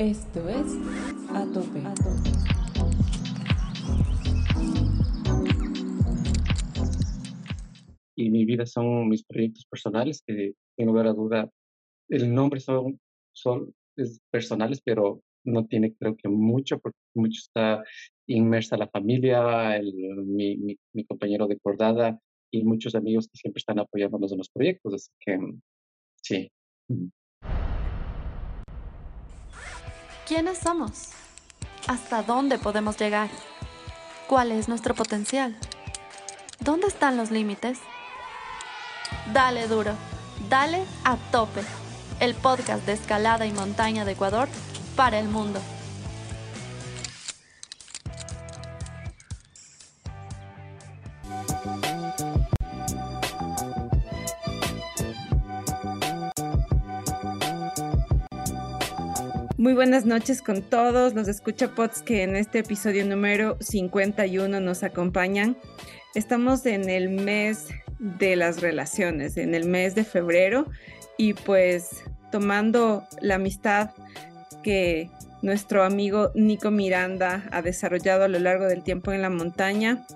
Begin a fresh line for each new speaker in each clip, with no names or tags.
Esto es A Tope.
Y mi vida son mis proyectos personales, que sin lugar a duda, el nombre son, son es personales, pero no tiene creo que mucho, porque mucho está inmersa la familia, el, mi, mi, mi, compañero de cordada y muchos amigos que siempre están apoyándonos en los proyectos, así que sí.
¿Quiénes somos? ¿Hasta dónde podemos llegar? ¿Cuál es nuestro potencial? ¿Dónde están los límites? Dale duro, dale a tope. El podcast de escalada y montaña de Ecuador para el mundo.
Muy buenas noches con todos los escuchapots que en este episodio número 51 nos acompañan. Estamos en el mes de las relaciones, en el mes de febrero y pues tomando la amistad que nuestro amigo Nico Miranda ha desarrollado a lo largo del tiempo en la montaña.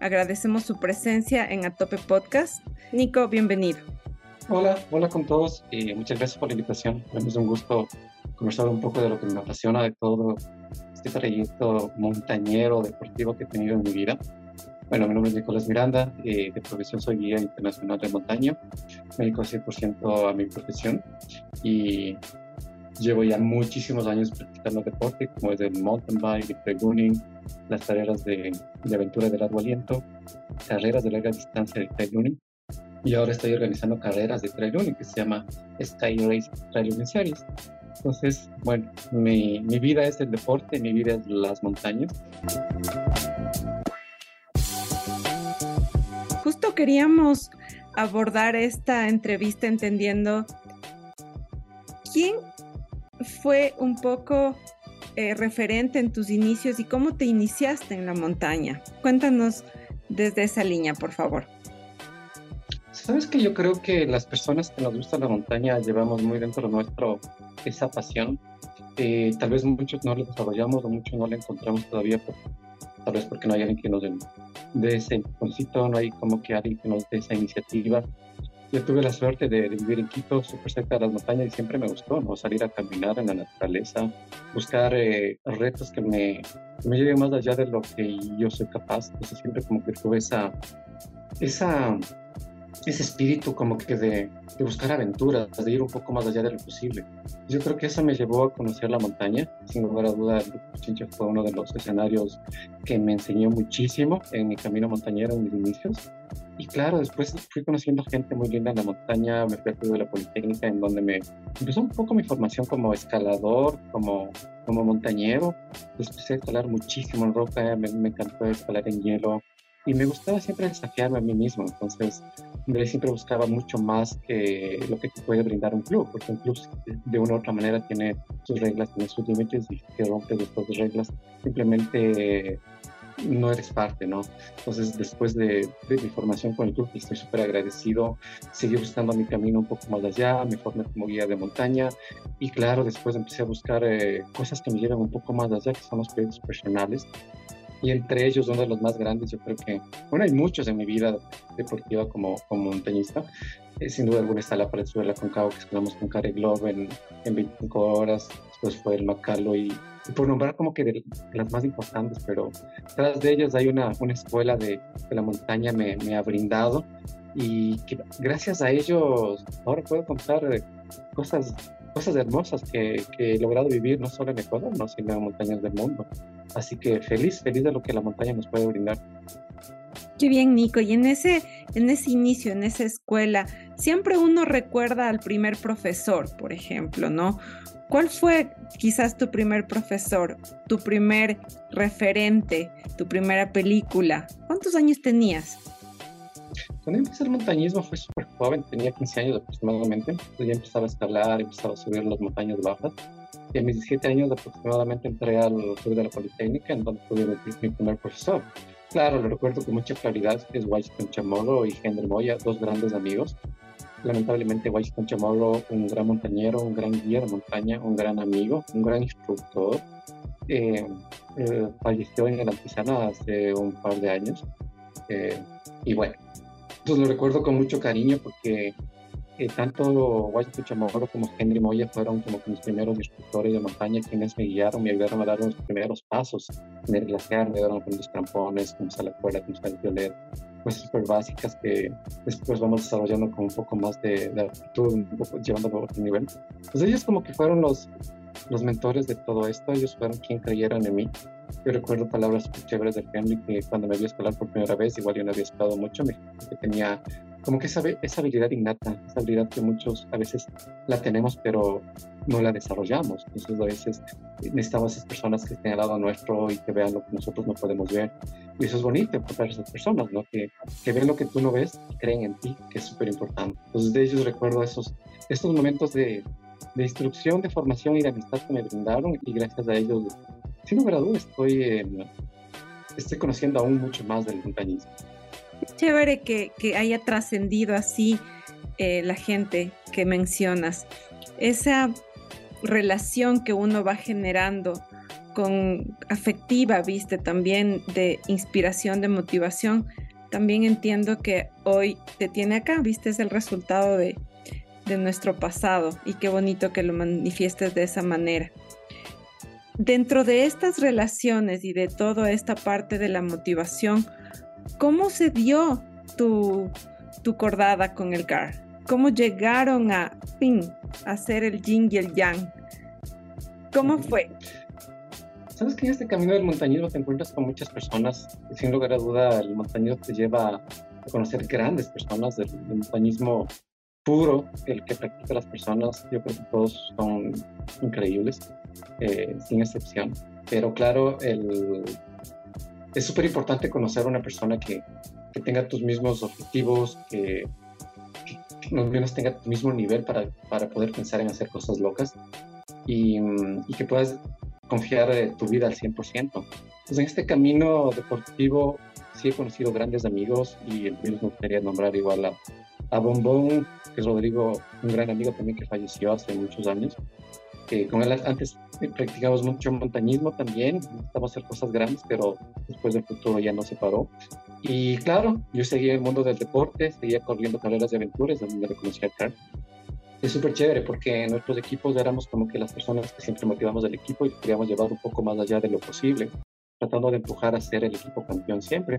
Agradecemos su presencia en Atope Podcast. Nico, bienvenido.
Hola, hola con todos y muchas gracias por la invitación. Es un gusto conversar un poco de lo que me apasiona de todo este trayecto montañero deportivo que he tenido en mi vida. Bueno, mi nombre es Nicolás Miranda, eh, de profesión soy guía internacional de montaña, me dedico 100% a mi profesión y llevo ya muchísimos años practicando deporte, como es el mountain bike, el trail running, las carreras de, de, aventura de largo aliento, carreras de larga distancia de trail. Y ahora estoy organizando carreras de trail running que se llama Sky Race Trail Running Series. Entonces, bueno, mi, mi vida es el deporte, mi vida es las montañas.
Justo queríamos abordar esta entrevista entendiendo quién fue un poco eh, referente en tus inicios y cómo te iniciaste en la montaña. Cuéntanos desde esa línea, por favor.
Sabes que yo creo que las personas que nos gusta la montaña llevamos muy dentro nuestro esa pasión. Eh, tal vez muchos no la desarrollamos o muchos no la encontramos todavía, tal vez porque no hay alguien que nos dé ese empujoncito, no hay como que alguien que nos dé esa iniciativa yo tuve la suerte de, vivir en Quito, súper cerca de las montañas, y siempre me gustó, ¿no? Salir a caminar en la naturaleza, buscar eh, retos que me, que me lleven más allá de lo que yo soy capaz. Entonces siempre como que tuve esa, esa, ese espíritu como que de, de, buscar aventuras, de ir un poco más allá de lo posible. Yo creo que eso me llevó a conocer la montaña. Sin lugar a duda, Chincha fue uno de los escenarios que me enseñó muchísimo en mi camino montañero en mis inicios. Y claro, después fui conociendo gente muy linda en la montaña, me fui a de la Politécnica, en donde me empezó un poco mi formación como escalador, como, como montañero. Después a escalar muchísimo en roca, me, me encantó escalar en hielo y me gustaba siempre desafiarme a mí mismo. Entonces, siempre buscaba mucho más que lo que te puede brindar un club, porque un club de una u otra manera tiene sus reglas, tiene sus límites y si rompes estas reglas, simplemente no eres parte, ¿no? Entonces, después de, de mi formación con el club, estoy súper agradecido. Seguí buscando mi camino un poco más allá, me formé como guía de montaña y claro, después empecé a buscar eh, cosas que me llevan un poco más allá, que son los proyectos personales. Y entre ellos, uno de los más grandes, yo creo que, bueno, hay muchos en mi vida deportiva como, como montañista. Eh, sin duda alguna está la pared sobre la Concagua, que escalamos con Care Globe en, en 25 horas. Después fue el Macalo y por nombrar como que de, las más importantes, pero tras de ellas hay una, una escuela de, de la montaña me, me, ha brindado y que gracias a ellos ahora puedo contar cosas, cosas hermosas que, he logrado vivir no solo en Ecuador, no, sino en montañas del mundo. Así que feliz, feliz de lo que la montaña nos puede brindar.
Qué bien, Nico. Y en ese, en ese inicio, en esa escuela, siempre uno recuerda al primer profesor, por ejemplo, ¿no? ¿Cuál fue quizás tu primer profesor, tu primer referente, tu primera película? ¿Cuántos años tenías?
Cuando empecé el montañismo fue súper joven, tenía 15 años aproximadamente. ya empezaba a escalar, empezaba a subir las montañas bajas. Y a mis 17 años aproximadamente entré al Club de la Politécnica, en donde tuve mi primer profesor. Claro, lo recuerdo con mucha claridad, es Washington Chamorro y Henry Moya, dos grandes amigos lamentablemente Washington Chamorro, un gran montañero, un gran guía de montaña, un gran amigo, un gran instructor, eh, eh, falleció en el Antizana hace un par de años. Eh, y bueno, pues lo recuerdo con mucho cariño porque tanto Washington Chamorro como Henry Moya fueron como mis primeros instructores de montaña quienes me guiaron, me ayudaron a dar los primeros pasos en el glaciar, me ayudaron con los trampones, cómo usar la cuerda, usar el violet, cosas súper básicas que después vamos desarrollando con un poco más de, de aptitud, un poco llevándolo a otro nivel. Pues ellos como que fueron los, los mentores de todo esto, ellos fueron quien creyeron en mí. Yo recuerdo palabras chéveres de Henry que cuando me vio escalar por primera vez, igual yo no había escalado mucho, me que tenía como que esa, esa habilidad innata, esa habilidad que muchos a veces la tenemos, pero no la desarrollamos. Entonces a veces necesitamos esas personas que estén al lado nuestro y que vean lo que nosotros no podemos ver. Y eso es bonito encontrar esas personas, ¿no? Que, que ven lo que tú no ves y creen en ti, que es súper importante. Entonces de ellos recuerdo esos, estos momentos de, de instrucción, de formación y de amistad que me brindaron y gracias a ellos, sin lugar a dudas, estoy, estoy conociendo aún mucho más del montañismo.
Chévere que, que haya trascendido así eh, la gente que mencionas. Esa relación que uno va generando con afectiva, viste, también de inspiración, de motivación, también entiendo que hoy te tiene acá, viste, es el resultado de, de nuestro pasado y qué bonito que lo manifiestes de esa manera. Dentro de estas relaciones y de toda esta parte de la motivación, ¿Cómo se dio tu, tu cordada con el GAR? ¿Cómo llegaron a fin hacer el yin y el yang? ¿Cómo fue?
Sabes que en este camino del montañismo te encuentras con muchas personas. Sin lugar a duda, el montañismo te lleva a conocer grandes personas del, montañismo puro, el que practica las personas. Yo creo que todos son increíbles, eh, sin excepción. Pero claro, el, es súper importante conocer a una persona que, que, tenga tus mismos objetivos, que, que, al menos tenga tu mismo nivel para, para, poder pensar en hacer cosas locas y, y que puedas confiar eh, tu vida al 100%. Pues en este camino deportivo sí he conocido grandes amigos y me gustaría nombrar igual a, a Bombón, que es Rodrigo, un gran amigo también que falleció hace muchos años. que con él antes practicamos mucho montañismo también, estamos hacer cosas grandes, pero después del futuro ya no se paró. Y claro, yo seguía el mundo del deporte, seguía corriendo carreras de aventuras, donde le conocí a Carl. Es súper chévere porque en nuestros equipos éramos como que las personas que siempre motivamos al equipo y queríamos llevar un poco más allá de lo posible tratando de empujar a ser el equipo campeón siempre.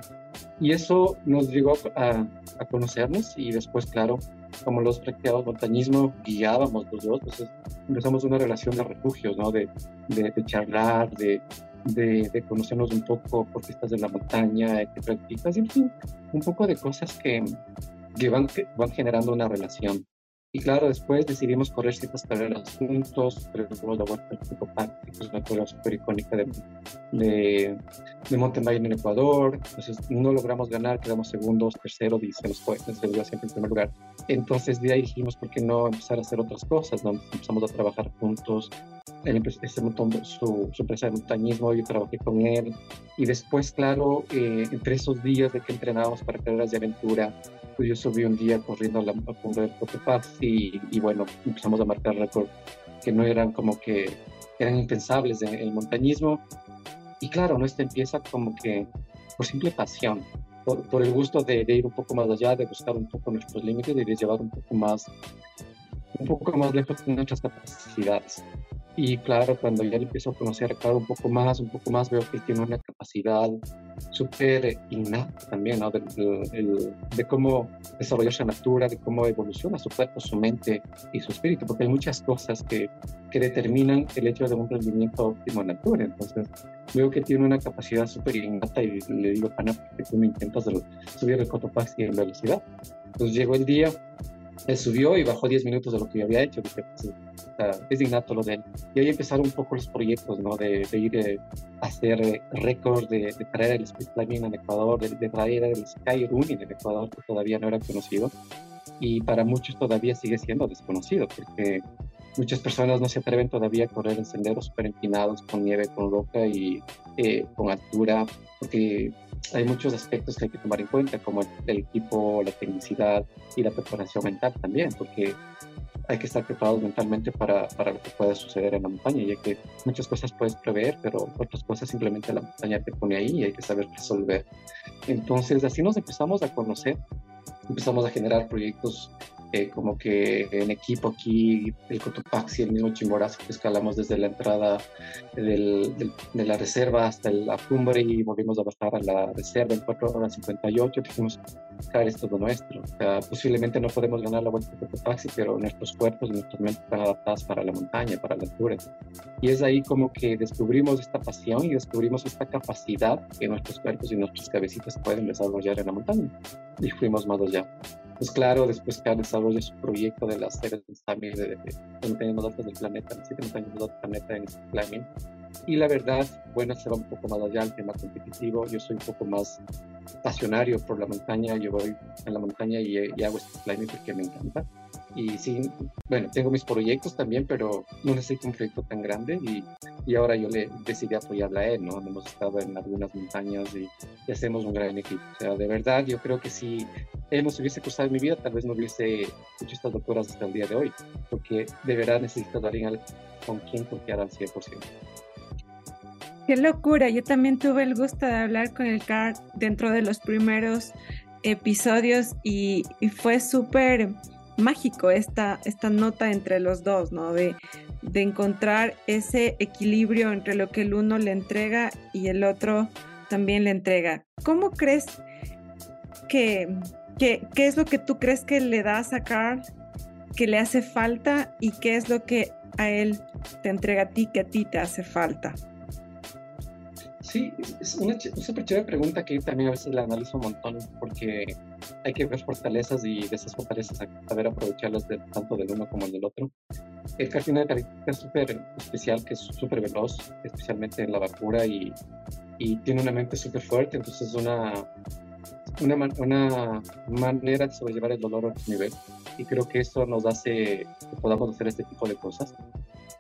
Y eso nos llegó a, a conocernos y después, claro, como los practicábamos montañismo, guiábamos los dos, entonces empezamos una relación de refugios, ¿no? De, de, de charlar, de, de, conocernos un poco por estás de la montaña, que practicas, en fin, un poco de cosas que, que, van, que van generando una relación. Y claro, después decidimos correr ciertas carreras juntos, pero la vuelta al que es una carrera súper icónica de, de, de, mountain en Ecuador. Entonces no logramos ganar, quedamos segundos, terceros y se nos fue, se dio siempre en primer lugar. Entonces de ahí dijimos, ¿por qué no empezar a hacer otras cosas? ¿no? Empezamos a trabajar juntos. Él empezó su, su empresa de montañismo, yo trabajé con él. Y después, claro, eh, entre esos días de que entrenábamos para carreras de aventura, pues yo subí un día corriendo a la punta del Cotopaxi y, y, bueno, empezamos a marcar récords que no eran como que eran impensables en el montañismo. Y claro, ¿no? Esto empieza como que por simple pasión, por, por el gusto de, de, ir un poco más allá, de buscar un poco nuestros límites y de llevar un poco más, un poco más lejos de nuestras capacidades. Y claro, cuando ya le empiezo a conocer a cada un poco más, un poco más, veo que tiene una capacidad súper innata también, ¿no? De, de, de, cómo desarrolla su natura, de cómo evoluciona su cuerpo, su mente y su espíritu, porque hay muchas cosas que, que determinan el hecho de un rendimiento óptimo en natura. Entonces, veo que tiene una capacidad súper innata y le digo, Ana, ¿por qué tú me intentas subir el Cotopaxi en velocidad? Entonces llegó el día, él subió y bajó 10 minutos de lo que yo había hecho. Pues, es innato lo de él. Y ahí empezaron un poco los proyectos, ¿no? De, de ir eh, a hacer eh, récords, de, traer el speed climbing en Ecuador, de, traer el sky running en Ecuador, que todavía no era conocido. Y para muchos todavía sigue siendo desconocido, porque muchas personas no se atreven todavía a correr en senderos súper empinados, con nieve, con roca y eh, con altura, porque hay muchos aspectos que hay que tomar en cuenta, como el, equipo, la tecnicidad y la preparación mental también, porque hay que estar preparados mentalmente para, para, lo que pueda suceder en la montaña, ya que muchas cosas puedes prever, pero otras cosas simplemente la montaña te pone ahí y hay que saber resolver. Entonces, así nos empezamos a conocer, empezamos a generar proyectos eh, como que en equipo aquí, el Cotopaxi, el mismo Chimborazo que escalamos desde la entrada del, de la reserva hasta la cumbre y volvimos a bajar a la reserva en 4 horas 58, dijimos, caer es todo nuestro. O sea, posiblemente no podemos ganar la vuelta de Cotopaxi, pero nuestros cuerpos y nuestras mentes están adaptadas para la montaña, para la altura. Y es ahí como que descubrimos esta pasión y descubrimos esta capacidad que nuestros cuerpos y nuestras cabecitas pueden desarrollar en la montaña. Y fuimos más allá. Pues claro, después cada desarrolla su proyecto de las series de, de, de, de montañas altas del planeta, las siete montañas más altas del planeta en este climbing. Y la verdad, bueno, se va un poco más allá el tema competitivo. Yo soy un poco más pasionario por la montaña. Yo voy a la montaña y, y hago este climbing porque me encanta. Y sí, bueno, tengo mis proyectos también, pero no necesito un proyecto tan grande y, y ahora yo le decidí apoyarla a él, ¿no? Hemos estado en algunas montañas y, y, hacemos un gran equipo. O sea, de verdad, yo creo que si él nos hubiese cruzado en mi vida, tal vez no hubiese hecho estas locuras hasta el día de hoy, porque de verdad necesito a alguien con quien confiar al 100%.
Qué locura, yo también tuve el gusto de hablar con el CAR dentro de los primeros episodios y, fue súper mágico esta, esta nota entre los dos, ¿no? De, de encontrar ese equilibrio entre lo que el uno le entrega y el otro también le entrega. ¿Cómo crees que, que qué es lo que tú crees que le da a sacar, que le hace falta y qué es lo que a él te entrega a ti, que a ti te hace falta?
Sí, es una súper chévere pregunta que también a veces la analizo un montón porque hay que ver fortalezas y de esas fortalezas saber aprovecharlas de, tanto del uno como del otro. El Car tiene una característica súper especial que es súper veloz, especialmente en la vacuna y, tiene una mente súper fuerte, entonces una, una, una manera de sobrellevar el dolor a otro nivel y creo que eso nos hace que podamos hacer este tipo de cosas.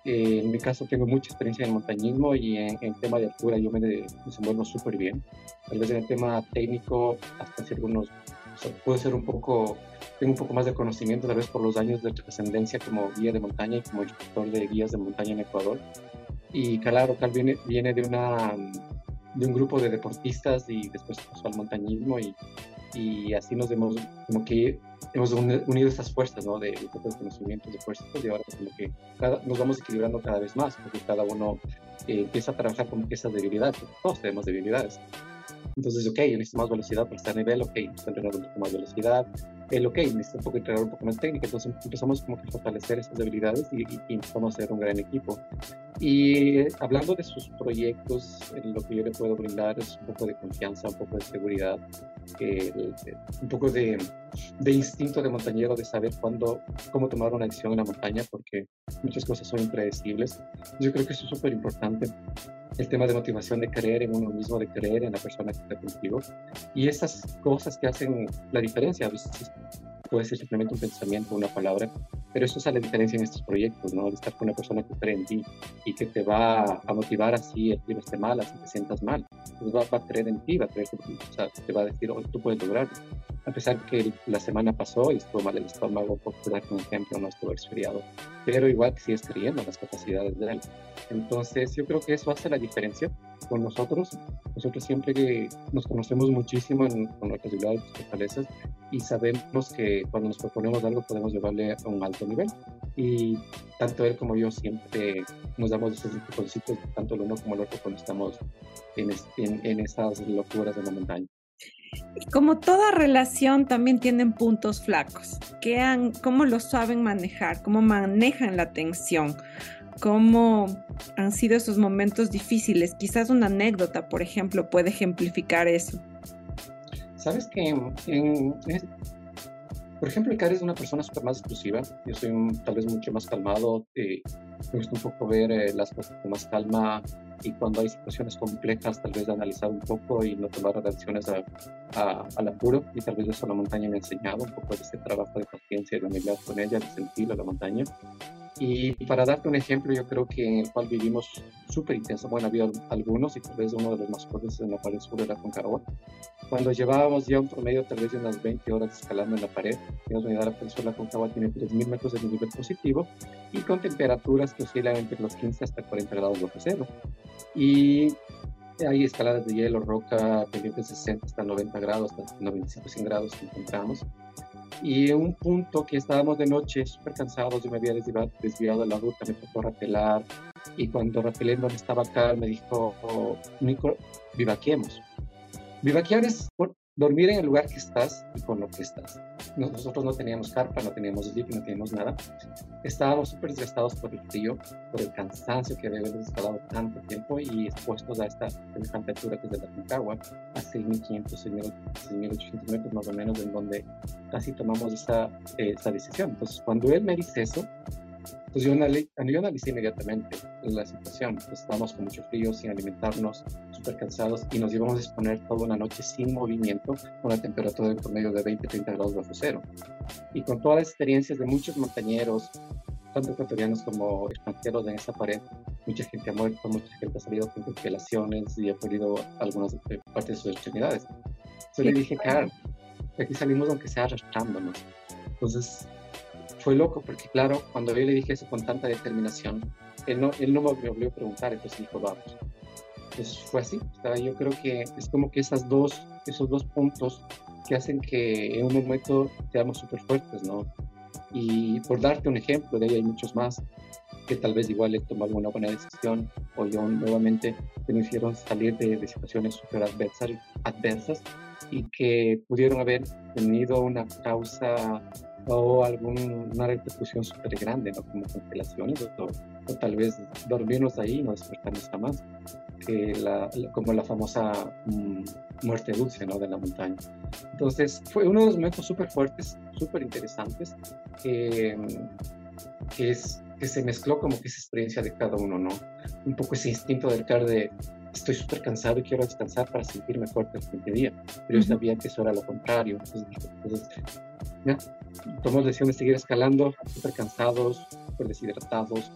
Eh, en mi caso tengo mucha experiencia en montañismo y en, el tema de altura yo me desenvuelvo súper bien. Tal vez en el tema técnico, hasta hace algunos, o sea, puede ser un poco, tengo un poco más de conocimiento tal vez por los años de trascendencia como guía de montaña y como instructor de guías de montaña en Ecuador. Y claro, Cal viene, viene de, una, de un grupo de deportistas y después pasó al montañismo y, y así nos hemos como que hemos unido estas fuerzas, ¿no? De, de conocimientos, de fuerzas, y ahora como que cada, nos vamos equilibrando cada vez más, porque cada uno eh, empieza a trabajar con esas debilidades, todos tenemos debilidades. Entonces, ok, yo necesito más velocidad para estar a nivel, ok, necesito entrenar un poco más velocidad, el ok, necesito un poco entrenar un poco más técnica, entonces empezamos como que a fortalecer esas debilidades y, y, y empezamos a ser un gran equipo. Y eh, hablando de sus proyectos, lo que yo le puedo brindar es un poco de confianza, un poco de seguridad, eh, un poco de, de, instinto de montañero, de saber cuándo, cómo tomar una decisión en la montaña, porque muchas cosas son impredecibles. Yo creo que eso es súper importante el tema de motivación, de creer en uno mismo, de creer en la persona que está contigo. Y esas cosas que hacen la diferencia, a veces puede ser simplemente un pensamiento, una palabra, pero eso es la diferencia en estos proyectos, ¿no? De estar con una persona que cree en ti y que te va a motivar así el clima esté mal, así te sientas mal. Pues va, va, a creer en ti, va a creer que o sea, te va a decir, oh, tú puedes lograrlo. A pesar que la semana pasó y estuvo mal el estómago, por dar un ejemplo, no estuvo resfriado, pero igual sigues creyendo en las capacidades de él. Entonces, yo creo que eso hace la diferencia con nosotros. Nosotros siempre que nos conocemos muchísimo en, con nuestras debilidades fortalezas y sabemos que cuando nos proponemos algo podemos llevarle a un alto nivel. Y tanto él como yo siempre nos damos esos empujoncitos, tanto el uno como el otro, cuando estamos en, en, en esas locuras de la montaña.
Como toda relación también tienen puntos flacos. ¿Qué han, ¿Cómo lo saben manejar? ¿Cómo manejan la tensión? ¿Cómo han sido esos momentos difíciles? Quizás una anécdota, por ejemplo, puede ejemplificar eso.
Sabes que, en, por ejemplo, Icar es una persona súper más exclusiva. Yo soy un, tal vez mucho más calmado. Eh, me gusta un poco ver eh, las cosas con más calma y cuando hay situaciones complejas, tal vez analizar un poco y no tomar reacciones a, a, al apuro. Y tal vez eso la montaña me ha enseñado un poco de ese trabajo de paciencia y de humildad con ella, de sentir a la montaña. Y para darte un ejemplo, yo creo que en el cual vivimos súper intenso, bueno, había algunos y tal vez uno de los más fuertes en la pared sur era Concagua, cuando llevábamos ya un promedio tal vez de unas 20 horas escalando en la pared, la unidad de la Concagua tiene 3.000 metros de nivel positivo y con temperaturas que oscilan entre los 15 hasta 40 grados bajo cero. Y hay escaladas de hielo, roca, pendientes de 60 hasta 90 grados, hasta 95, 100 grados que encontramos y un punto que estábamos de noche súper cansados, yo me había desviado, de la ruta, me tocó rapelar y cuando rapelé no estaba acá, me dijo, Nico, vivaquemos. Vivaquear es dormir en el lugar que estás y con lo que estás. Nosotros no teníamos carpa, no teníamos sleep, no teníamos nada. Estábamos súper desgastados por el frío, por el cansancio que habíamos escalado tanto tiempo y expuestos a esta temperatura que es de la Concagua, a 6.500, 6.800 metros más o menos, en donde casi tomamos esa, eh, esa decisión. Entonces, cuando él me dice eso, pues yo, analicé inmediatamente la situación. Pues estábamos con mucho frío, sin alimentarnos, súper cansados y nos íbamos a exponer toda una noche sin movimiento con una temperatura de promedio de 20-30 grados bajo cero. Y con todas las experiencias de muchos montañeros, tanto ecuatorianos como extranjeros en esa pared, mucha gente ha muerto, mucha gente ha salido con congelaciones y ha perdido algunas partes de sus extremidades. Entonces le dije, claro, aquí salimos aunque sea arrastrándonos. Entonces fue loco porque, claro, cuando yo le dije eso con tanta determinación, él no, él no me volvió a preguntar, entonces dijo, vamos. Entonces fue así. yo creo que es como que esas dos, esos dos puntos que hacen que en un momento seamos súper fuertes, ¿no? Y por darte un ejemplo, de ahí hay muchos más que tal vez igual he tomado una buena decisión o yo nuevamente me hicieron salir de, de situaciones súper adversas, adversas y que pudieron haber tenido una causa o alguna repercusión súper grande, ¿no? como congelaciones o, tal vez dormirnos ahí y no despertarnos jamás, que la, como la famosa mm, muerte dulce ¿no? de la montaña. Entonces fue uno de los momentos súper fuertes, súper interesantes, que, que, es, que se mezcló como que esa experiencia de cada uno, ¿no? Un poco ese instinto del car de estoy súper cansado y quiero descansar para sentirme fuerte el siguiente día. Pero yo sabía que eso era lo contrario. Entonces, entonces ya, tomamos la decisión de seguir escalando, súper cansados, súper deshidratados,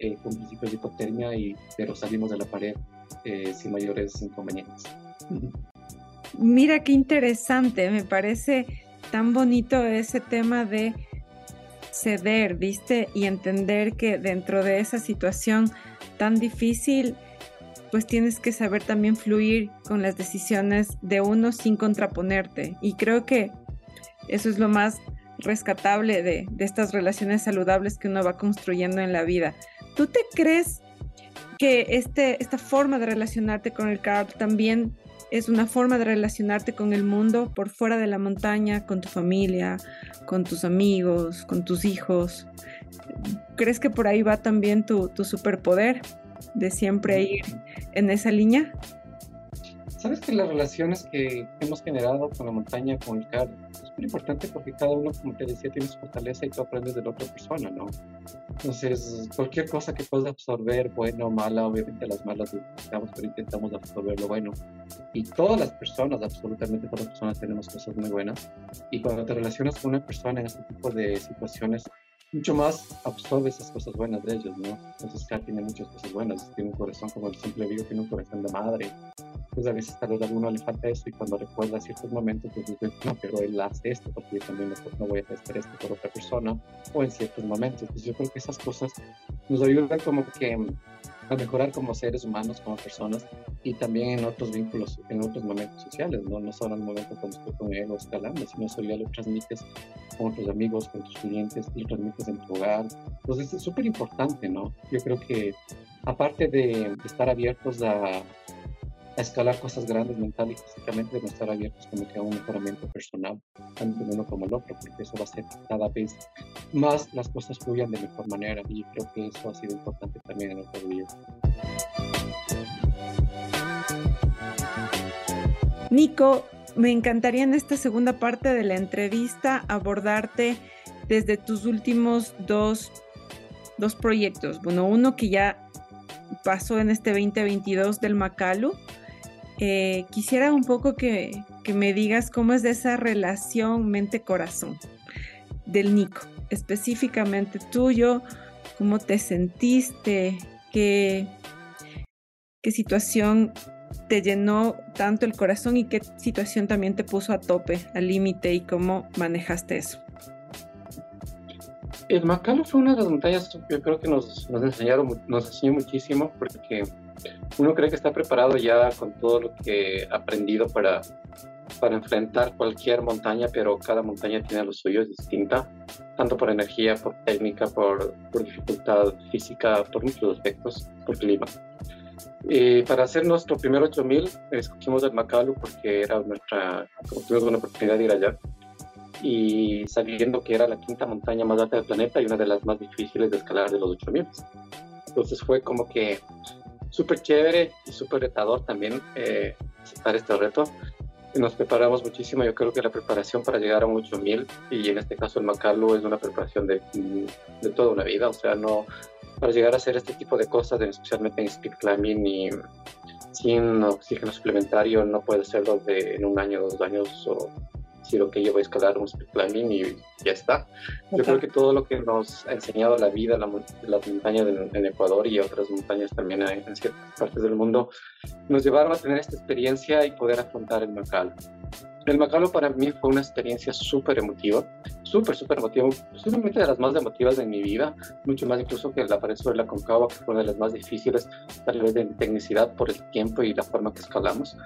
eh, con principios de hipotermia, y, pero salimos de la pared eh, sin mayores inconvenientes.
Mira qué interesante, me parece tan bonito ese tema de ceder, ¿viste? Y entender que dentro de esa situación tan difícil, pues tienes que saber también fluir con las decisiones de uno sin contraponerte. Y creo que eso es lo más rescatable de, estas relaciones saludables que uno va construyendo en la vida. ¿Tú te crees que este, esta forma de relacionarte con el carl también es una forma de relacionarte con el mundo por fuera de la montaña, con tu familia, con tus amigos, con tus hijos? ¿Crees que por ahí va también tu, tu superpoder de siempre ir en esa línea?
Sabes que las relaciones que hemos generado con la montaña, con el car, es muy importante porque cada uno, como te decía, tiene su fortaleza y tú aprendes de la otra persona, ¿no? Entonces, cualquier cosa que puedas absorber, buena o mala, obviamente las malas necesitamos, pero intentamos absorber lo bueno. Y todas las personas, absolutamente todas las personas tenemos cosas muy buenas. Y cuando te relacionas con una persona en este tipo de situaciones, mucho más absorbe esas cosas buenas de ellos, ¿no? Entonces, Kat tiene muchas cosas buenas, tiene un corazón como el simple vivo, tiene un corazón de madre, pues a veces tal vez a alguno le falta esto y cuando recuerda ciertos momentos, pues dice, no, pero él hace esto porque yo también no voy a hacer esto por otra persona, o en ciertos momentos. Pues yo creo que esas cosas nos ayudan como que a mejorar como seres humanos, como personas, y también en otros vínculos, en otros momentos sociales, ¿no? No solo en el momento cuando estoy con él o escalando, sino eso ya lo transmites con tus amigos, con tus clientes, lo transmites en tu hogar. Entonces es súper importante, ¿no? Yo creo que aparte de estar abiertos a a escalar cosas grandes mental y físicamente, de estar abiertos como que a un mejoramiento personal, tanto en uno como el otro, porque eso va a que cada vez más las cosas fluyan de mejor manera y creo que eso ha sido importante también en nuestra vida.
Nico, me encantaría en esta segunda parte de la entrevista abordarte desde tus últimos dos, dos proyectos. Bueno, uno que ya pasó en este 2022 del Macalu, eh, quisiera un poco que, me digas cómo es esa relación mente-corazón del Nico, específicamente tuyo, cómo te sentiste, qué, qué situación te llenó tanto el corazón y qué situación también te puso a tope, al límite y cómo manejaste eso.
El Macalo fue una de las montañas que yo creo que nos, nos enseñaron, nos enseñó muchísimo porque uno cree que está preparado ya con todo lo que ha aprendido para, para enfrentar cualquier montaña, pero cada montaña tiene lo suyo, es distinta, tanto por energía, por técnica, por, por dificultad física, por muchos aspectos, por clima. Y para hacer nuestro primer 8000 escogimos el Macalu porque era nuestra, tuvimos una oportunidad de ir allá y sabiendo que era la quinta montaña más alta del planeta y una de las más difíciles de escalar de los 8000. Entonces fue como que súper chévere y súper retador también eh, aceptar este reto. Nos preparamos muchísimo, yo creo que la preparación para llegar a un 8000 y en este caso el Macalu es una preparación de, de toda una vida, o sea, no, para llegar a hacer este tipo de cosas, especialmente en speed climbing y sin oxígeno suplementario, no puede hacerlo de, en un año, dos años o lo que yo voy a escalar un speed climbing y ya está. Yo creo que todo lo que nos ha enseñado la vida, la, las montañas en, Ecuador y otras montañas también en, ciertas partes del mundo, nos llevaron a tener esta experiencia y poder afrontar el Macal. El Macalo para mí fue una experiencia súper emotiva, súper, súper emotiva, posiblemente de las más emotivas de mi vida, mucho más incluso que la pared sobre la Concagua, que fue una de las más difíciles, tal vez de tecnicidad por el tiempo y la forma que escalamos.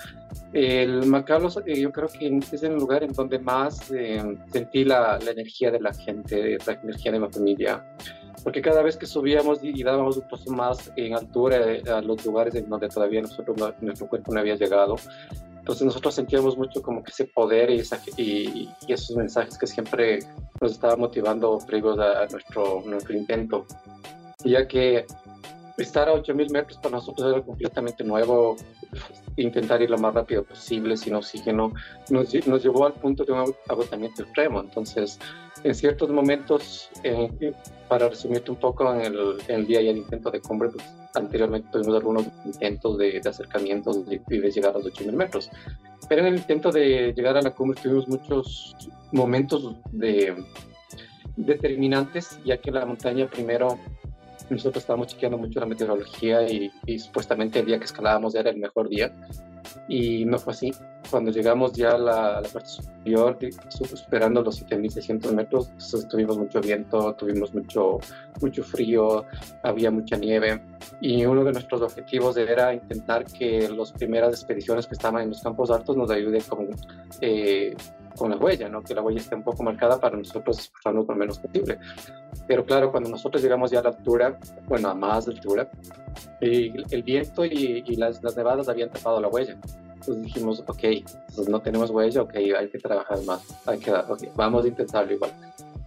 El Macalo eh, yo creo que es el lugar en donde más eh, sentí la, la, energía de la gente, la energía de mi familia, porque cada vez que subíamos y, dábamos un paso más en altura eh, a los lugares en donde todavía nosotros, nuestro cuerpo no había llegado, entonces nosotros sentíamos mucho como que ese poder y, y, esos mensajes que siempre nos estaba motivando previos a, nuestro, nuestro intento. Ya que estar a 8.000 metros para nosotros era completamente nuevo, intentar ir lo más rápido posible sin oxígeno, nos, nos llevó al punto de un agotamiento extremo. Entonces, en ciertos momentos, eh, para resumirte un poco, en el, el, día y el intento de cumbre, pues, anteriormente tuvimos algunos intentos de, de acercamientos de, de, llegar a los 8.000 metros. Pero en el intento de llegar a la cumbre tuvimos muchos momentos de, determinantes, ya que la montaña primero nosotros estábamos chequeando mucho la meteorología y, y, supuestamente el día que escalábamos era el mejor día. Y no fue así. Cuando llegamos ya a la, parte superior, superando los 7.600 metros, tuvimos mucho viento, tuvimos mucho, mucho frío, había mucha nieve. Y uno de nuestros objetivos era intentar que las primeras expediciones que estaban en los campos altos nos ayuden con, eh, con la huella, ¿no? que la huella esté un poco marcada para nosotros esforzarnos lo menos posible. Pero claro, cuando nosotros llegamos ya a la altura, bueno, a más altura, y el viento y, las, las, nevadas habían tapado la huella. Entonces dijimos, ok, pues no tenemos huella, ok, hay que trabajar más, hay que, okay, vamos a intentarlo igual.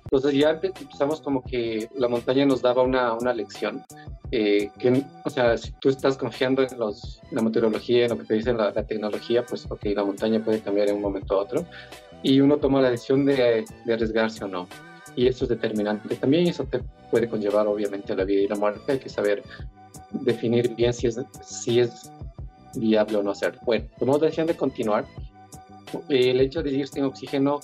Entonces ya empezamos como que la montaña nos daba una, una lección, eh, que, o sea, si tú estás confiando en, los, la meteorología, en lo que te dice la, la, tecnología, pues ok, la montaña puede cambiar en un momento u otro, y uno toma la decisión de, de arriesgarse o no. Y eso es determinante también, eso te puede conllevar obviamente a la vida y la muerte, hay que saber definir bien si es, si es viable o no hacerlo. Bueno, tomamos la decisión de continuar. El hecho de ir sin oxígeno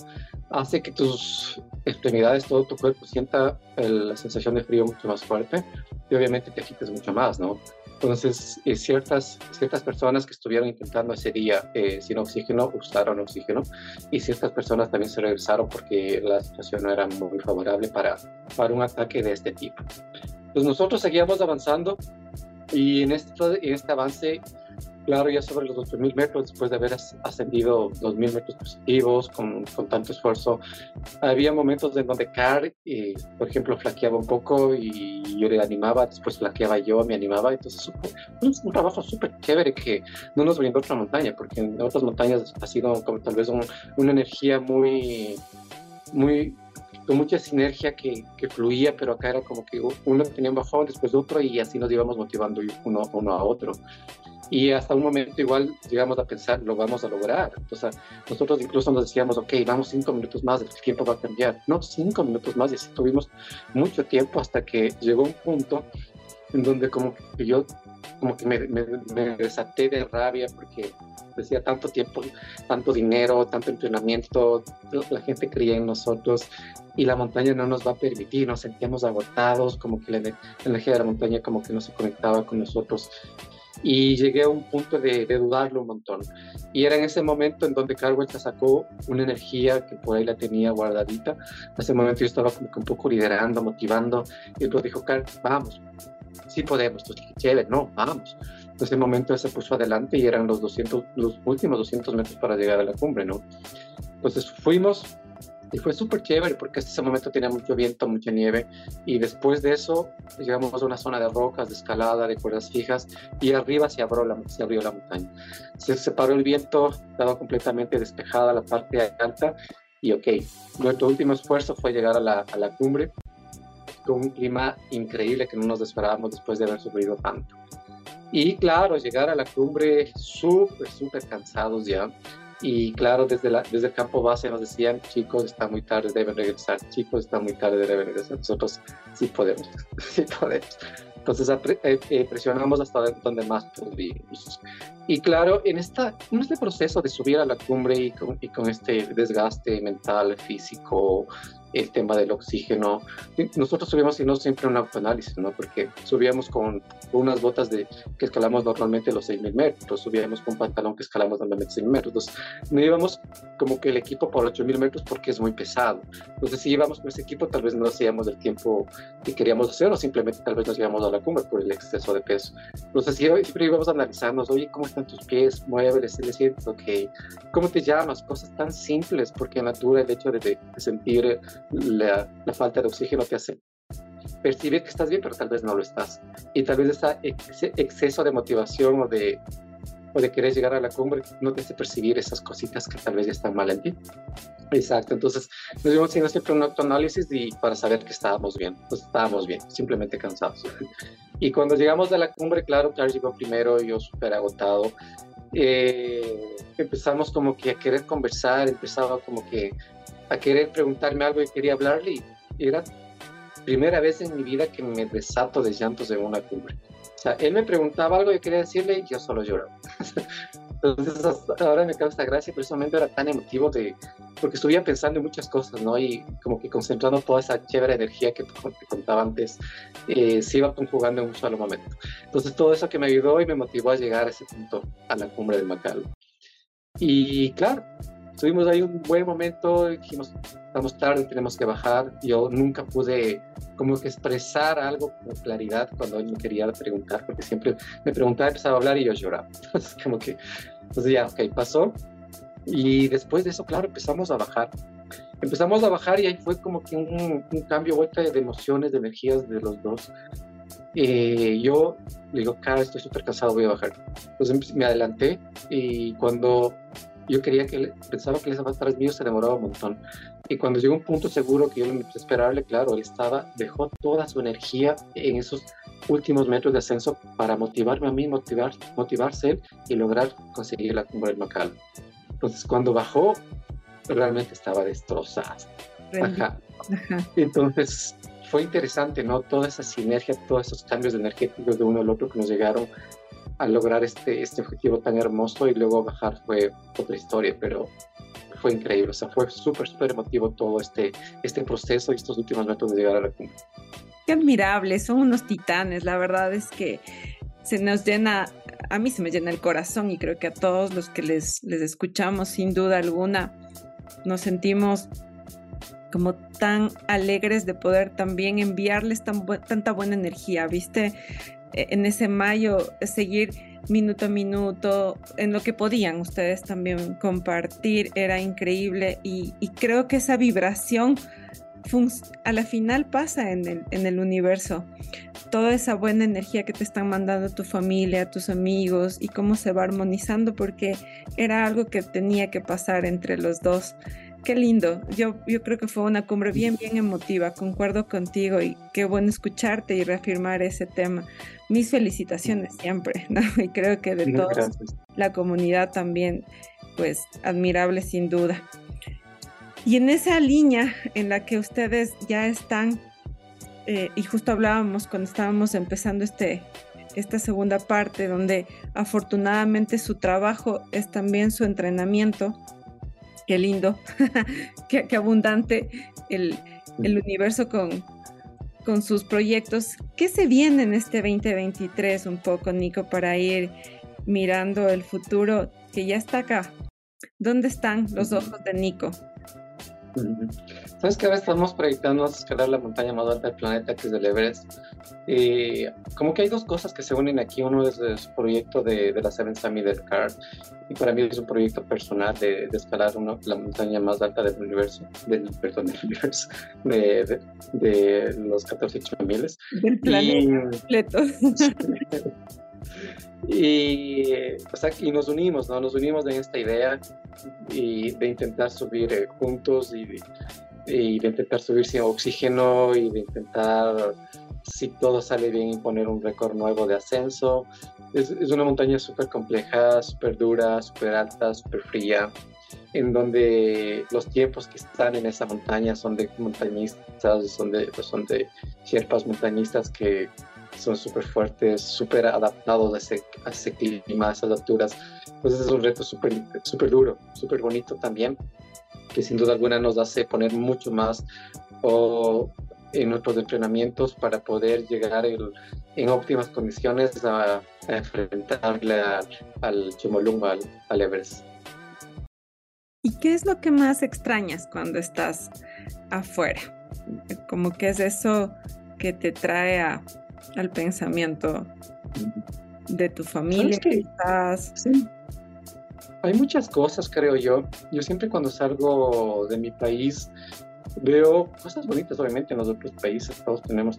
hace que tus extremidades, todo tu cuerpo sienta la sensación de frío mucho más fuerte y obviamente te quites mucho más, ¿no? Entonces, eh, ciertas, ciertas personas que estuvieron intentando ese día eh, sin oxígeno usaron oxígeno y ciertas personas también se regresaron porque la situación no era muy favorable para, para un ataque de este tipo. Pues nosotros seguíamos avanzando y en este, en este avance claro, ya sobre los 8.000 metros, después de haber ascendido 2.000 metros positivos con, con, tanto esfuerzo, había momentos en donde Car, eh, por ejemplo, flaqueaba un poco y yo le animaba, después flaqueaba yo, me animaba, entonces fue un trabajo súper chévere que no nos brindó otra montaña, porque en otras montañas ha sido como tal vez un, una energía muy, muy con mucha sinergia que, que, fluía, pero acá era como que uno tenía un bajón, después otro, y así nos íbamos motivando uno, uno a otro y hasta un momento igual llegamos a pensar, lo vamos a lograr. Entonces, nosotros incluso nos decíamos, ok, vamos cinco minutos más, el tiempo va a cambiar. No, cinco minutos más, y así tuvimos mucho tiempo hasta que llegó un punto en donde como que yo como que me, me, desaté de rabia porque decía tanto tiempo, tanto dinero, tanto entrenamiento, la gente creía en nosotros y la montaña no nos va a permitir, nos sentíamos agotados, como que la, energía de la montaña como que no se conectaba con nosotros y llegué a un punto de, dudarlo un montón. Y era en ese momento en donde Carl sacó una energía que por ahí la tenía guardadita. En ese momento yo estaba como que un poco liderando, motivando, y luego dijo, Carl, vamos, sí podemos. Entonces dije, chévere, no, vamos. En ese momento se puso adelante y eran los, 200, los últimos 200 metros para llegar a la cumbre, ¿no? Entonces fuimos, y fue súper chévere porque hasta ese momento tenía mucho viento, mucha nieve y después de eso llegamos a una zona de rocas, de escalada, de cuerdas fijas y arriba se abrió la, se abrió la montaña. Se separó el viento, estaba completamente despejada la parte alta y ok, nuestro último esfuerzo fue llegar a la, a la cumbre con un clima increíble que no nos esperábamos después de haber sufrido tanto. Y claro, llegar a la cumbre súper, súper cansados ya. Y claro, desde, la, desde el campo base nos decían, chicos, está muy tarde, deben regresar, chicos, está muy tarde, deben regresar. Nosotros sí podemos, sí podemos. Entonces eh, eh, presionamos hasta donde más pudimos. Y claro, en, esta, en este proceso de subir a la cumbre y con, y con este desgaste mental, físico, el tema del oxígeno. Nosotros subíamos y no siempre un autoanálisis, ¿no? Porque subíamos con unas botas de, que escalamos normalmente los 6.000 metros, subíamos con un pantalón que escalamos normalmente 6.000 metros. Entonces, no íbamos como que el equipo por 8.000 metros porque es muy pesado. Entonces, si íbamos con ese equipo, tal vez no hacíamos el tiempo que queríamos hacer o simplemente tal vez nos íbamos a la cumbre por el exceso de peso. Entonces, siempre íbamos a analizarnos, oye, ¿cómo están tus pies? Muéveles, le siento que, ¿cómo te llamas? Cosas tan simples, porque en la altura el hecho de, de sentir la, falta de oxígeno te hace percibir que estás bien, pero tal vez no lo estás. Y tal vez ese exceso de motivación o de, o de querer llegar a la cumbre no te hace percibir esas cositas que tal vez ya están mal en ti. Exacto, entonces nos dimos haciendo siempre un autoanálisis y para saber que estábamos bien, pues estábamos bien, simplemente cansados. Y cuando llegamos a la cumbre, claro, Clark llegó primero, yo súper agotado. Eh, empezamos como que a querer conversar, empezaba como que a querer preguntarme algo y quería hablarle y era primera vez en mi vida que me desato de llantos de una cumbre. O sea, él me preguntaba algo yo quería decirle y yo solo lloraba. Entonces ahora me causa gracia, pero ese momento era tan emotivo de, porque estuve pensando en muchas cosas, ¿no? Y como que concentrando toda esa chévere energía que te, contaba antes, eh, se iba conjugando en un solo momento. Entonces todo eso que me ayudó y me motivó a llegar a ese punto, a la cumbre de Macalo. Y claro, Estuvimos ahí un buen momento, dijimos, estamos tarde, tenemos que bajar. Yo nunca pude como que expresar algo con claridad cuando él me quería preguntar, porque siempre me preguntaba, empezaba a hablar y yo lloraba. Entonces, como que, entonces ya, ok, pasó. Y después de eso, claro, empezamos a bajar. Empezamos a bajar y ahí fue como que un, un cambio, vuelta de emociones, de energías de los dos. Eh, yo digo, cara, estoy súper cansado, voy a bajar. Entonces me adelanté y cuando yo quería que pensaba que el atrás mío se demoraba un montón. Y cuando llegó un punto seguro que yo me empecé a esperarle, claro, él estaba, dejó toda su energía en esos últimos metros de ascenso para motivarme a mí, motivar, motivarse él y lograr conseguir la cumbre del Macal. Entonces, cuando bajó, realmente estaba destrozado. Entonces, fue interesante, ¿no? Toda esa sinergia, todos esos cambios energéticos de uno al otro que nos llegaron al lograr este, este objetivo tan hermoso y luego bajar fue otra historia, pero fue increíble, o sea, fue súper, súper emotivo todo este, este proceso y estos últimos metros de llegar a la cumbre.
Qué admirable, son unos titanes, la verdad es que se nos llena, a mí se me llena el corazón y creo que a todos los que les, les escuchamos, sin duda alguna, nos sentimos como tan alegres de poder también enviarles tan tanta buena energía, ¿viste? E-, en ese mayo seguir minuto a minuto en lo que podían ustedes también compartir era increíble y, creo que esa vibración a la final pasa en el, en el universo toda esa buena energía que te están mandando tu familia, tus amigos y cómo se va armonizando porque era algo que tenía que pasar entre los dos. Qué lindo. Yo, yo creo que fue una cumbre bien, bien emotiva. Concuerdo contigo y qué bueno escucharte y reafirmar ese tema. Mis felicitaciones siempre, ¿no? Y creo que de toda la comunidad también, pues admirable sin duda. Y en esa línea en la que ustedes ya están, eh, y justo hablábamos cuando estábamos empezando este, esta segunda parte, donde afortunadamente su trabajo es también su entrenamiento qué lindo, qué, abundante el, universo con, con sus proyectos. ¿Qué se viene en este 2023 un poco, Nico, para ir mirando el futuro que ya está acá? ¿Dónde están los ojos de Nico?
Sabes que ahora estamos proyectando escalar la montaña más alta del planeta, que es el Everest. Y como que hay dos cosas que se unen aquí. Uno es el proyecto de, de la Seven Summit Card, y para mí es un proyecto personal de, escalar la montaña más alta del universo, del, perdón, del universo, de, de, los 14 miles.
Del planeta completo.
Y, o sea, y nos unimos, ¿no? Nos unimos en esta idea y de intentar subir eh, juntos y, y, de intentar subir sin oxígeno y de intentar, si todo sale bien, poner un récord nuevo de ascenso. Es, es una montaña súper compleja, súper dura, súper alta, súper fría, en donde los tiempos que están en esa montaña son de montañistas, son de, son de sierpas montañistas que son súper fuertes, súper adaptados a ese, a ese clima, a esas alturas. Entonces es un reto súper super duro, súper bonito también, que sin duda alguna nos hace poner mucho más o, en nuestros entrenamientos para poder llegar en óptimas condiciones a, enfrentarle al Chemolung, al, al Everest.
¿Y qué es lo que más extrañas cuando estás afuera? Como que es eso que te trae a, al pensamiento de tu familia.
Sí. Hay muchas cosas, creo yo. Yo siempre cuando salgo de mi país veo cosas bonitas, obviamente, en los otros países. Todos tenemos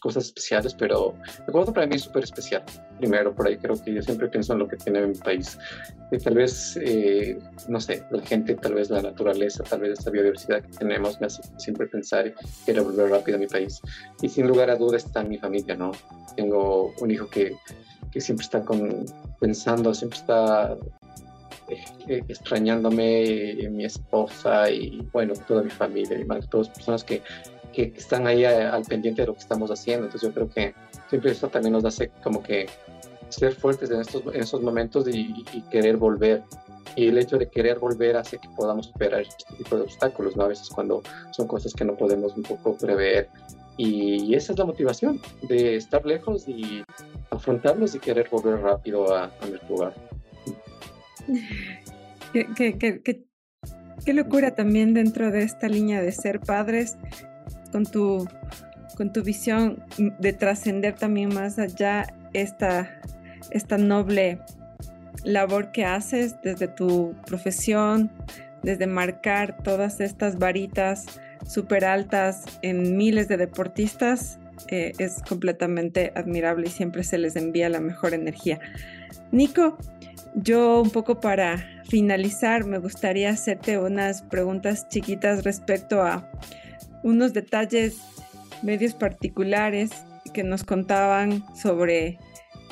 cosas especiales, pero Ecuador para mí es súper especial. Primero, por ahí creo que yo siempre pienso en lo que tiene mi país. Y tal vez, eh, no sé, la gente, tal vez la naturaleza, tal vez esta biodiversidad que tenemos me hace siempre pensar y quiero volver rápido a mi país. Y sin lugar a dudas está mi familia, ¿no? Tengo un hijo que, que siempre está con, pensando, siempre está extrañándome mi esposa y bueno, toda mi familia, y todas las personas que, que están ahí al pendiente de lo que estamos haciendo. Entonces yo creo que siempre esto también nos hace como que ser fuertes en estos, en esos momentos y, querer volver. Y el hecho de querer volver hace que podamos superar este tipo de obstáculos, ¿no? A veces cuando son cosas que no podemos un poco prever. Y esa es la motivación de estar lejos y afrontarlos y querer volver rápido a, a nuestro lugar.
Qué, locura también dentro de esta línea de ser padres, con tu, con tu visión de trascender también más allá esta, esta noble labor que haces desde tu profesión, desde marcar todas estas varitas súper altas en miles de deportistas, eh, es completamente admirable y siempre se les envía la mejor energía. Nico, yo un poco para finalizar me gustaría hacerte unas preguntas chiquitas respecto a unos detalles medios particulares que nos contaban sobre,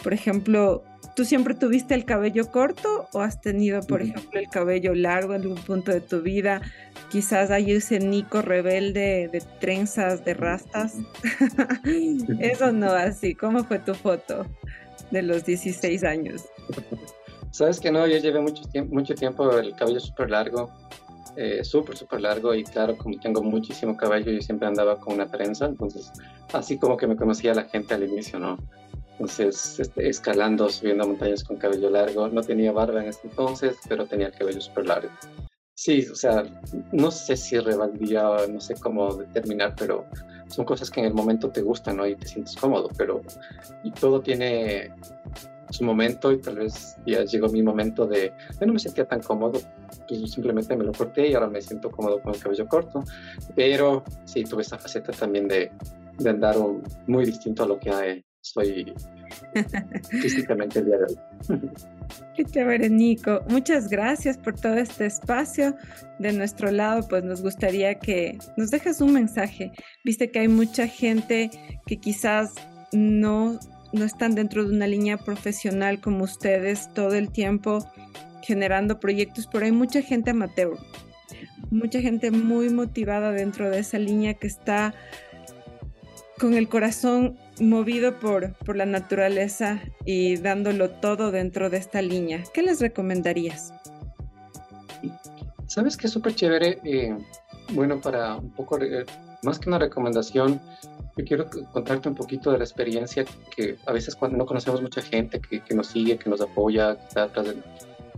por ejemplo, ¿tú siempre tuviste el cabello corto o has tenido, por ejemplo, el cabello largo en algún punto de tu vida? Quizás hay ese Nico rebelde de trenzas, de rastas. Eso no, así. ¿Cómo fue tu foto de los 16 años?
Sabes que no, yo llevé mucho tiempo, mucho el cabello súper largo, eh, súper, súper largo y claro, como tengo muchísimo cabello, yo siempre andaba con una trenza, entonces así como que me conocía la gente al inicio, ¿no? Entonces, este, escalando, subiendo montañas con cabello largo, no tenía barba en ese entonces, pero tenía el cabello súper largo. Sí, o sea, no sé si rebeldía, no sé cómo determinar, pero son cosas que en el momento te gustan, ¿no? Y te sientes cómodo, pero y todo tiene su momento y tal vez ya llegó mi momento de, yo no me sentía tan cómodo, pues simplemente me lo corté y ahora me siento cómodo con el cabello corto, pero sí tuve esa faceta también de, de andar muy distinto a lo que soy físicamente el día de hoy.
Qué chévere, Nico. Muchas gracias por todo este espacio. De nuestro lado, pues nos gustaría que nos dejes un mensaje. Viste que hay mucha gente que quizás no no están dentro de una línea profesional como ustedes todo el tiempo generando proyectos, pero hay mucha gente amateur, mucha gente muy motivada dentro de esa línea que está con el corazón movido por, por la naturaleza y dándolo todo dentro de esta línea. ¿Qué les recomendarías?
¿Sabes qué es súper chévere? Eh, bueno, para un poco, más que una recomendación, yo quiero contarte un poquito de la experiencia que a veces cuando no conocemos mucha gente que, nos sigue, que nos apoya, que está atrás de,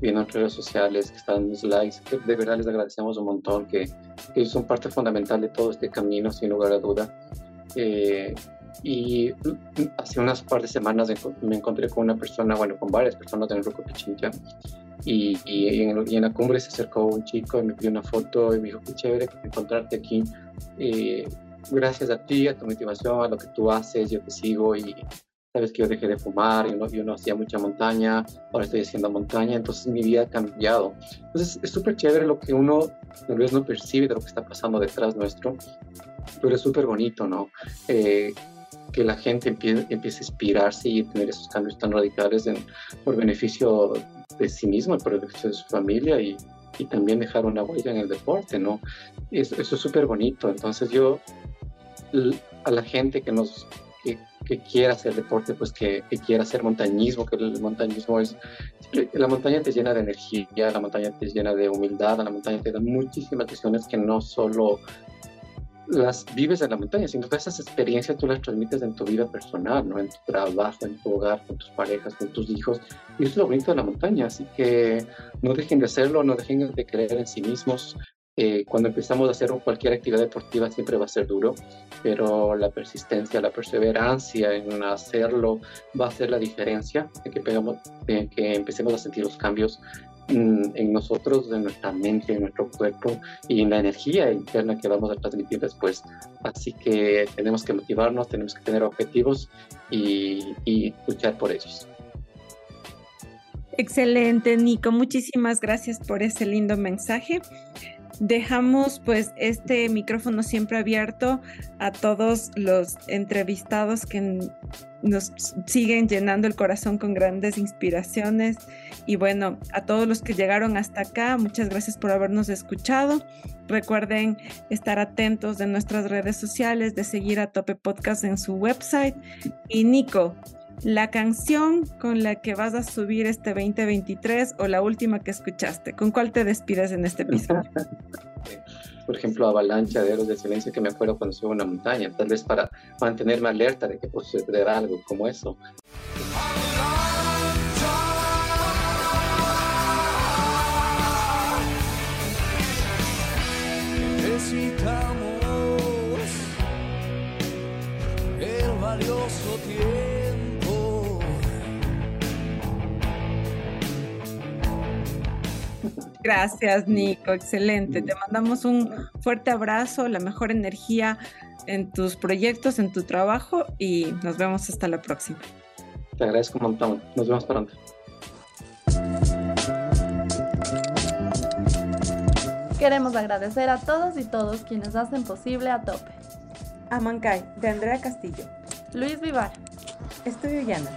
viendo en redes sociales, que están los likes, que de verdad les agradecemos un montón, que, que son parte fundamental de todo este camino, sin lugar a duda. Eh, y hace unas par de semanas me encontré con una persona, bueno, con varias personas en el Grupo Pichincha, y, y, en, la cumbre se acercó un chico y me pidió una foto y me dijo, qué chévere encontrarte aquí. Eh, gracias a ti, a tu motivación, a lo que tú haces, yo te sigo y sabes que yo dejé de fumar, yo no, yo no hacía mucha montaña, ahora estoy haciendo montaña, entonces mi vida ha cambiado. Entonces es súper chévere lo que uno tal vez no percibe de lo que está pasando detrás nuestro, pero es súper bonito, ¿no? Eh, que la gente empiece, a inspirarse y tener esos cambios tan radicales en, por beneficio de sí mismo y por beneficio de su familia y, y también dejar una huella en el deporte, ¿no? Eso, eso es súper bonito. Entonces yo, a la gente que nos que, que quiera hacer deporte, pues que, que, quiera hacer montañismo, que el montañismo es, la montaña te llena de energía, la montaña te llena de humildad, la montaña te da muchísimas cuestiones que no solo las vives en la montaña, sino que esas experiencias tú las transmites en tu vida personal, ¿no? En tu trabajo, en tu hogar, con tus parejas, con tus hijos. Y eso es lo bonito de la montaña, así que no dejen de hacerlo, no dejen de creer en sí mismos. Eh, cuando empezamos a hacer cualquier actividad deportiva siempre va a ser duro, pero la persistencia, la perseverancia en hacerlo va a hacer la diferencia, de que, pegamos, de que empecemos a sentir los cambios en nosotros, en nuestra mente, en nuestro cuerpo y en la energía interna que vamos a transmitir después. Así que tenemos que motivarnos, tenemos que tener objetivos y, y luchar por ellos.
Excelente, Nico. Muchísimas gracias por ese lindo mensaje. Dejamos pues este micrófono siempre abierto a todos los entrevistados que nos siguen llenando el corazón con grandes inspiraciones y bueno, a todos los que llegaron hasta acá, muchas gracias por habernos escuchado. Recuerden estar atentos de nuestras redes sociales, de seguir a Tope Podcast en su website. Y Nico, la canción con la que vas a subir este 2023 o la última que escuchaste? ¿Con cuál te despides en este episodio?
Por ejemplo, Avalancha de Héroes de Silencio, que me acuerdo cuando subo una montaña, tal vez para mantenerme alerta de que puede suceder algo como eso.
Necesitamos el valioso tiempo
Gracias, Nico. Excelente. Te mandamos un fuerte abrazo, la mejor energía en tus proyectos, en tu trabajo y nos vemos hasta la próxima.
Te agradezco un montón. Nos vemos pronto.
Queremos agradecer a todos y todos quienes hacen posible a tope.
Amancay, de Andrea Castillo.
Luis Vivar.
Estudio Llana.